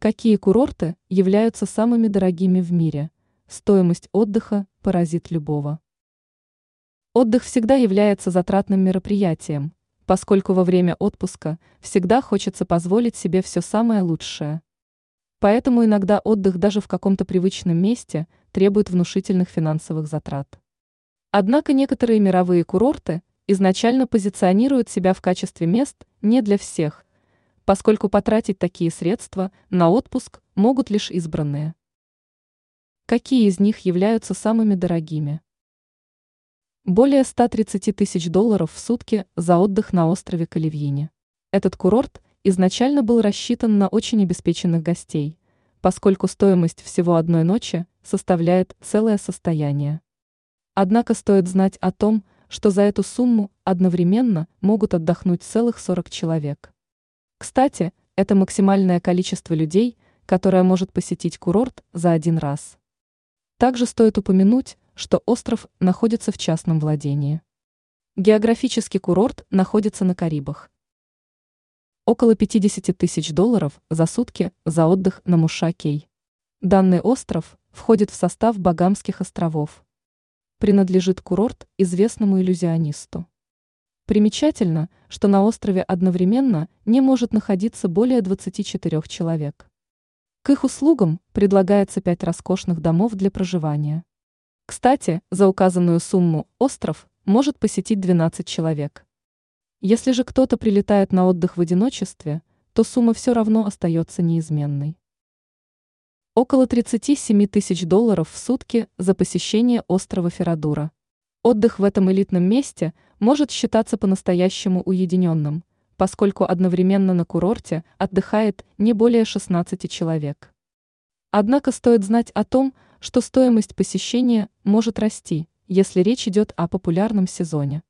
Какие курорты являются самыми дорогими в мире? Стоимость отдыха поразит любого. Отдых всегда является затратным мероприятием, поскольку во время отпуска всегда хочется позволить себе все самое лучшее. Поэтому иногда отдых даже в каком-то привычном месте требует внушительных финансовых затрат. Однако некоторые мировые курорты изначально позиционируют себя в качестве мест не для всех, поскольку потратить такие средства на отпуск могут лишь избранные. Какие из них являются самыми дорогими? Более 130 тысяч долларов в сутки за отдых на острове Каливьине. Этот курорт изначально был рассчитан на очень обеспеченных гостей, поскольку стоимость всего одной ночи составляет целое состояние. Однако стоит знать о том, что за эту сумму одновременно могут отдохнуть целых 40 человек. Кстати, это максимальное количество людей, которое может посетить курорт за один раз. Также стоит упомянуть, что остров находится в частном владении. Географический курорт находится на Карибах. Около 50 тысяч долларов за сутки за отдых на Мушакей. Данный остров входит в состав Багамских островов. Принадлежит курорт известному иллюзионисту. Примечательно, что на острове одновременно не может находиться более 24 человек. К их услугам предлагается пять роскошных домов для проживания. Кстати, за указанную сумму остров может посетить 12 человек. Если же кто-то прилетает на отдых в одиночестве, то сумма все равно остается неизменной. Около 37 тысяч долларов в сутки за посещение острова Ферадура. Отдых в этом элитном месте может считаться по-настоящему уединенным, поскольку одновременно на курорте отдыхает не более 16 человек. Однако стоит знать о том, что стоимость посещения может расти, если речь идет о популярном сезоне.